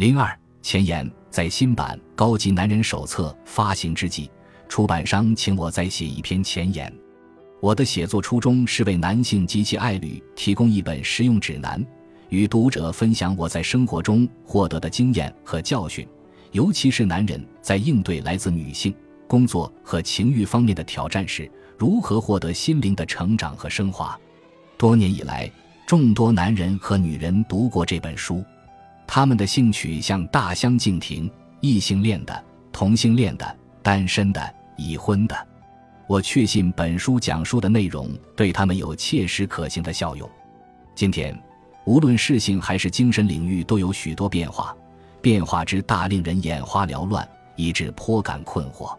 零二前言，在新版《高级男人手册》发行之际，出版商请我再写一篇前言。我的写作初衷是为男性及其爱侣提供一本实用指南，与读者分享我在生活中获得的经验和教训，尤其是男人在应对来自女性、工作和情欲方面的挑战时，如何获得心灵的成长和升华。多年以来，众多男人和女人读过这本书。他们的性取向大相径庭，异性恋的、同性恋的、单身的、已婚的。我确信本书讲述的内容对他们有切实可行的效用。今天，无论事性还是精神领域都有许多变化，变化之大令人眼花缭乱，以致颇感困惑。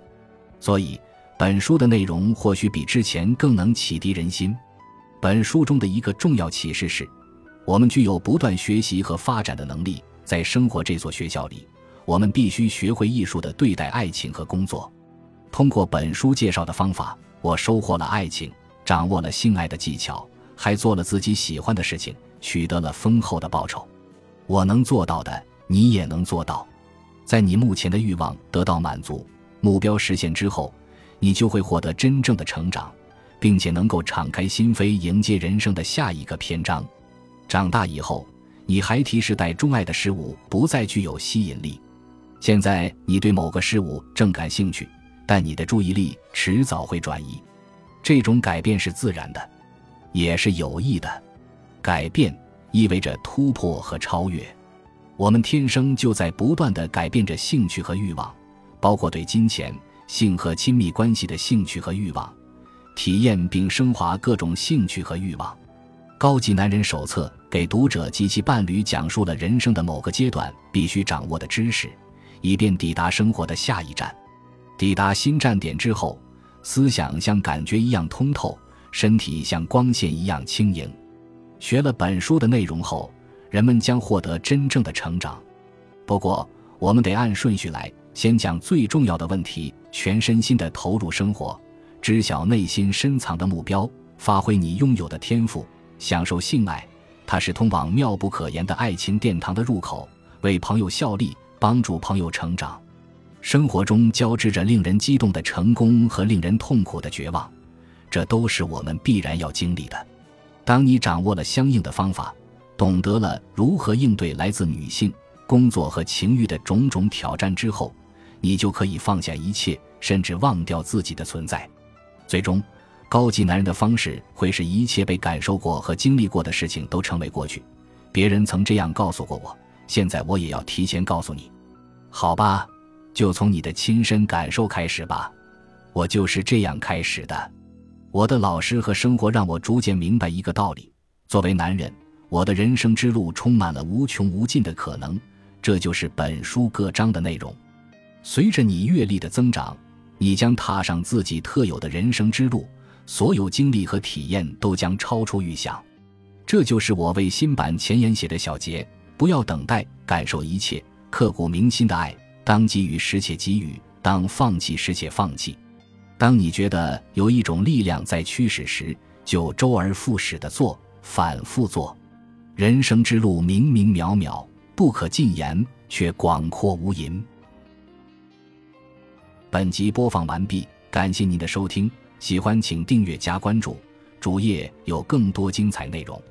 所以，本书的内容或许比之前更能启迪人心。本书中的一个重要启示是。我们具有不断学习和发展的能力，在生活这所学校里，我们必须学会艺术的对待爱情和工作。通过本书介绍的方法，我收获了爱情，掌握了性爱的技巧，还做了自己喜欢的事情，取得了丰厚的报酬。我能做到的，你也能做到。在你目前的欲望得到满足、目标实现之后，你就会获得真正的成长，并且能够敞开心扉迎接人生的下一个篇章。长大以后，你还提示带钟爱的事物不再具有吸引力。现在你对某个事物正感兴趣，但你的注意力迟早会转移。这种改变是自然的，也是有益的。改变意味着突破和超越。我们天生就在不断的改变着兴趣和欲望，包括对金钱、性和亲密关系的兴趣和欲望，体验并升华各种兴趣和欲望。高级男人手册给读者及其伴侣讲述了人生的某个阶段必须掌握的知识，以便抵达生活的下一站。抵达新站点之后，思想像感觉一样通透，身体像光线一样轻盈。学了本书的内容后，人们将获得真正的成长。不过，我们得按顺序来，先讲最重要的问题：全身心的投入生活，知晓内心深藏的目标，发挥你拥有的天赋。享受性爱，它是通往妙不可言的爱情殿堂的入口。为朋友效力，帮助朋友成长。生活中交织着令人激动的成功和令人痛苦的绝望，这都是我们必然要经历的。当你掌握了相应的方法，懂得了如何应对来自女性、工作和情欲的种种挑战之后，你就可以放下一切，甚至忘掉自己的存在。最终。高级男人的方式会使一切被感受过和经历过的事情都成为过去。别人曾这样告诉过我，现在我也要提前告诉你，好吧？就从你的亲身感受开始吧。我就是这样开始的。我的老师和生活让我逐渐明白一个道理：作为男人，我的人生之路充满了无穷无尽的可能。这就是本书各章的内容。随着你阅历的增长，你将踏上自己特有的人生之路。所有经历和体验都将超出预想，这就是我为新版前言写的小结。不要等待，感受一切，刻骨铭心的爱，当给予时且给予，当放弃时且放弃。当你觉得有一种力量在驱使时，就周而复始的做，反复做。人生之路明明渺渺，不可尽言，却广阔无垠。本集播放完毕，感谢您的收听。喜欢请订阅加关注，主页有更多精彩内容。